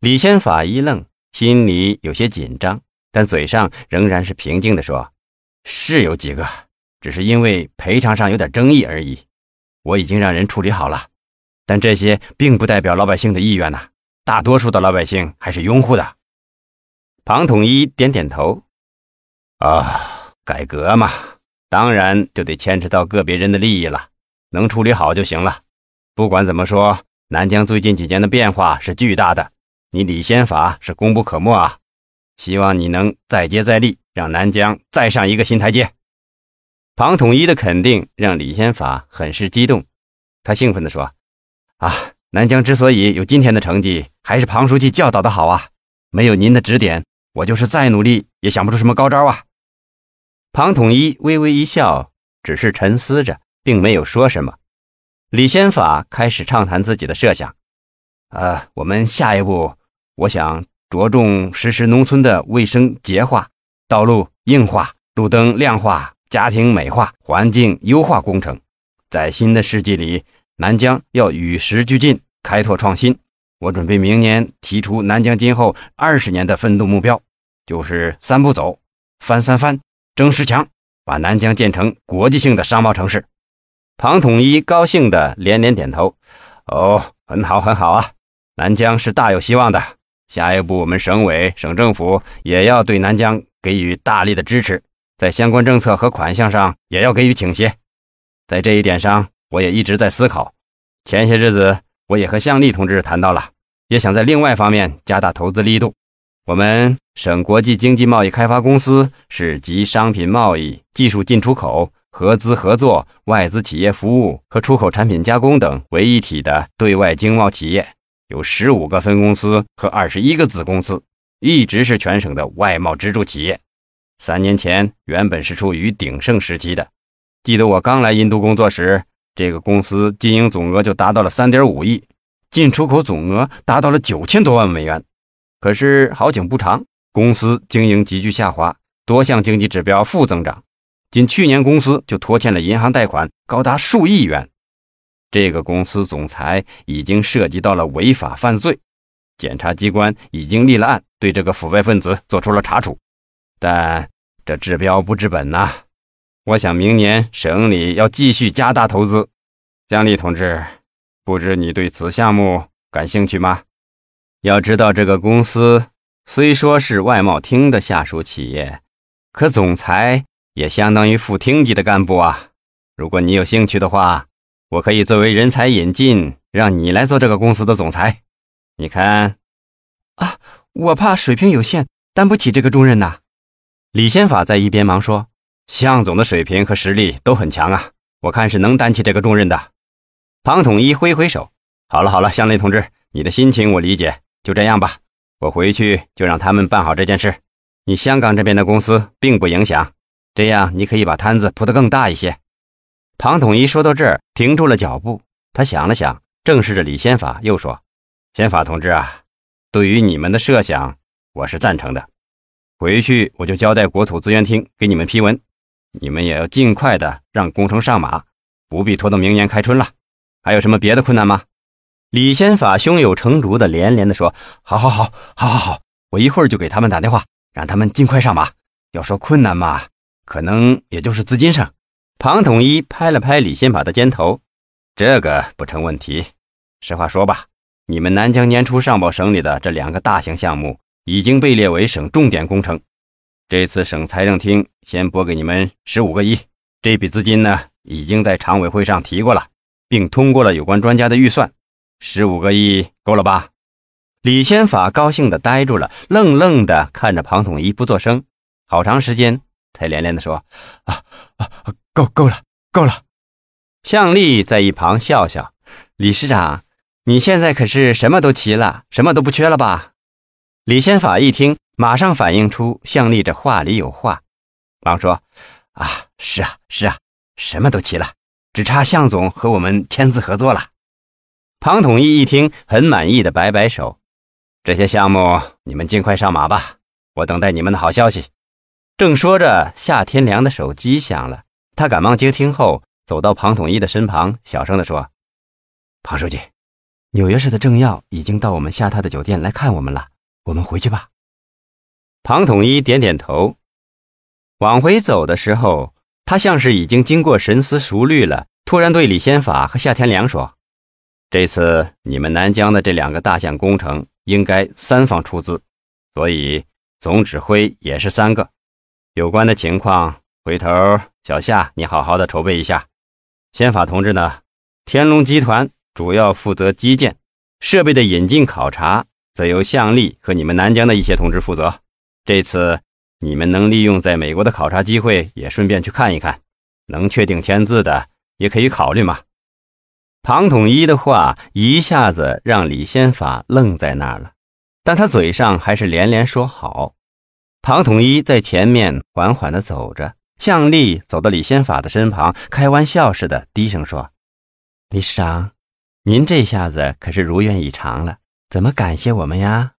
李先法一愣，心里有些紧张，但嘴上仍然是平静地说：“是有几个，只是因为赔偿上有点争议而已。我已经让人处理好了，但这些并不代表老百姓的意愿呐。大多数的老百姓还是拥护的。”庞统一点点头：“啊，改革嘛，当然就得牵扯到个别人的利益了，能处理好就行了。不管怎么说，南疆最近几年的变化是巨大的。”你李先法是功不可没啊！希望你能再接再厉，让南疆再上一个新台阶。庞统一的肯定让李先法很是激动，他兴奋地说：“啊，南疆之所以有今天的成绩，还是庞书记教导的好啊！没有您的指点，我就是再努力也想不出什么高招啊！”庞统一微微一笑，只是沉思着，并没有说什么。李先法开始畅谈自己的设想：“呃，我们下一步。”我想着重实施农村的卫生洁化、道路硬化、路灯亮化、家庭美化、环境优化工程。在新的世纪里，南疆要与时俱进，开拓创新。我准备明年提出南疆今后二十年的奋斗目标，就是三步走：翻三番，争十强，把南疆建成国际性的商贸城市。庞统一高兴地连连点头：“哦，很好，很好啊！南疆是大有希望的。”下一步，我们省委、省政府也要对南疆给予大力的支持，在相关政策和款项上也要给予倾斜。在这一点上，我也一直在思考。前些日子，我也和向丽同志谈到了，也想在另外方面加大投资力度。我们省国际经济贸易开发公司是集商品贸易、技术进出口、合资合作、外资企业服务和出口产品加工等为一体的对外经贸企业。有十五个分公司和二十一个子公司，一直是全省的外贸支柱企业。三年前原本是处于鼎盛时期的。记得我刚来印度工作时，这个公司经营总额就达到了三点五亿，进出口总额达到了九千多万美元。可是好景不长，公司经营急剧下滑，多项经济指标负增长。仅去年，公司就拖欠了银行贷款高达数亿元。这个公司总裁已经涉及到了违法犯罪，检察机关已经立了案，对这个腐败分子做出了查处。但这治标不治本呐！我想明年省里要继续加大投资。江丽同志，不知你对此项目感兴趣吗？要知道，这个公司虽说是外贸厅的下属企业，可总裁也相当于副厅级的干部啊。如果你有兴趣的话，我可以作为人才引进，让你来做这个公司的总裁。你看，啊，我怕水平有限，担不起这个重任呐。李先法在一边忙说：“向总的水平和实力都很强啊，我看是能担起这个重任的。”庞统一挥挥手：“好了好了，向雷同志，你的心情我理解，就这样吧。我回去就让他们办好这件事。你香港这边的公司并不影响，这样你可以把摊子铺得更大一些。”庞统一说到这儿，停住了脚步。他想了想，正视着李先法，又说：“先法同志啊，对于你们的设想，我是赞成的。回去我就交代国土资源厅给你们批文，你们也要尽快的让工程上马，不必拖到明年开春了。还有什么别的困难吗？”李先法胸有成竹的连连的说：“好好好，好好好，我一会儿就给他们打电话，让他们尽快上马。要说困难嘛，可能也就是资金上。”庞统一拍了拍李先法的肩头：“这个不成问题。实话说吧，你们南疆年初上报省里的这两个大型项目已经被列为省重点工程。这次省财政厅先拨给你们十五个亿，这笔资金呢已经在常委会上提过了，并通过了有关专家的预算。十五个亿够了吧？”李先法高兴的呆住了，愣愣的看着庞统一不作声，好长时间才连连的说：“啊啊！”够够了，够了！向丽在一旁笑笑：“李市长，你现在可是什么都齐了，什么都不缺了吧？”李先法一听，马上反映出向丽这话里有话，忙说：“啊，是啊，是啊，什么都齐了，只差向总和我们签字合作了。”庞统一一听，很满意的摆摆手：“这些项目你们尽快上马吧，我等待你们的好消息。”正说着，夏天良的手机响了。他赶忙接听后，走到庞统一的身旁，小声地说：“庞书记，纽约市的政要已经到我们下榻的酒店来看我们了，我们回去吧。庞统一点点头。往回走的时候，他像是已经经过深思熟虑了，突然对李先法和夏天良说：“这次你们南疆的这两个大项工程，应该三方出资，所以总指挥也是三个。有关的情况，回头小夏你好好的筹备一下。先法同志呢，天龙集团主要负责基建设备的引进考察，则由向丽和你们南疆的一些同志负责。这次。”你们能利用在美国的考察机会，也顺便去看一看，能确定签字的也可以考虑嘛。庞统一的话一下子让李先法愣在那儿了，但他嘴上还是连连说好。庞统一在前面缓缓地走着，向丽走到李先法的身旁，开玩笑似的低声说：“李市长，您这下子可是如愿以偿了，怎么感谢我们呀？”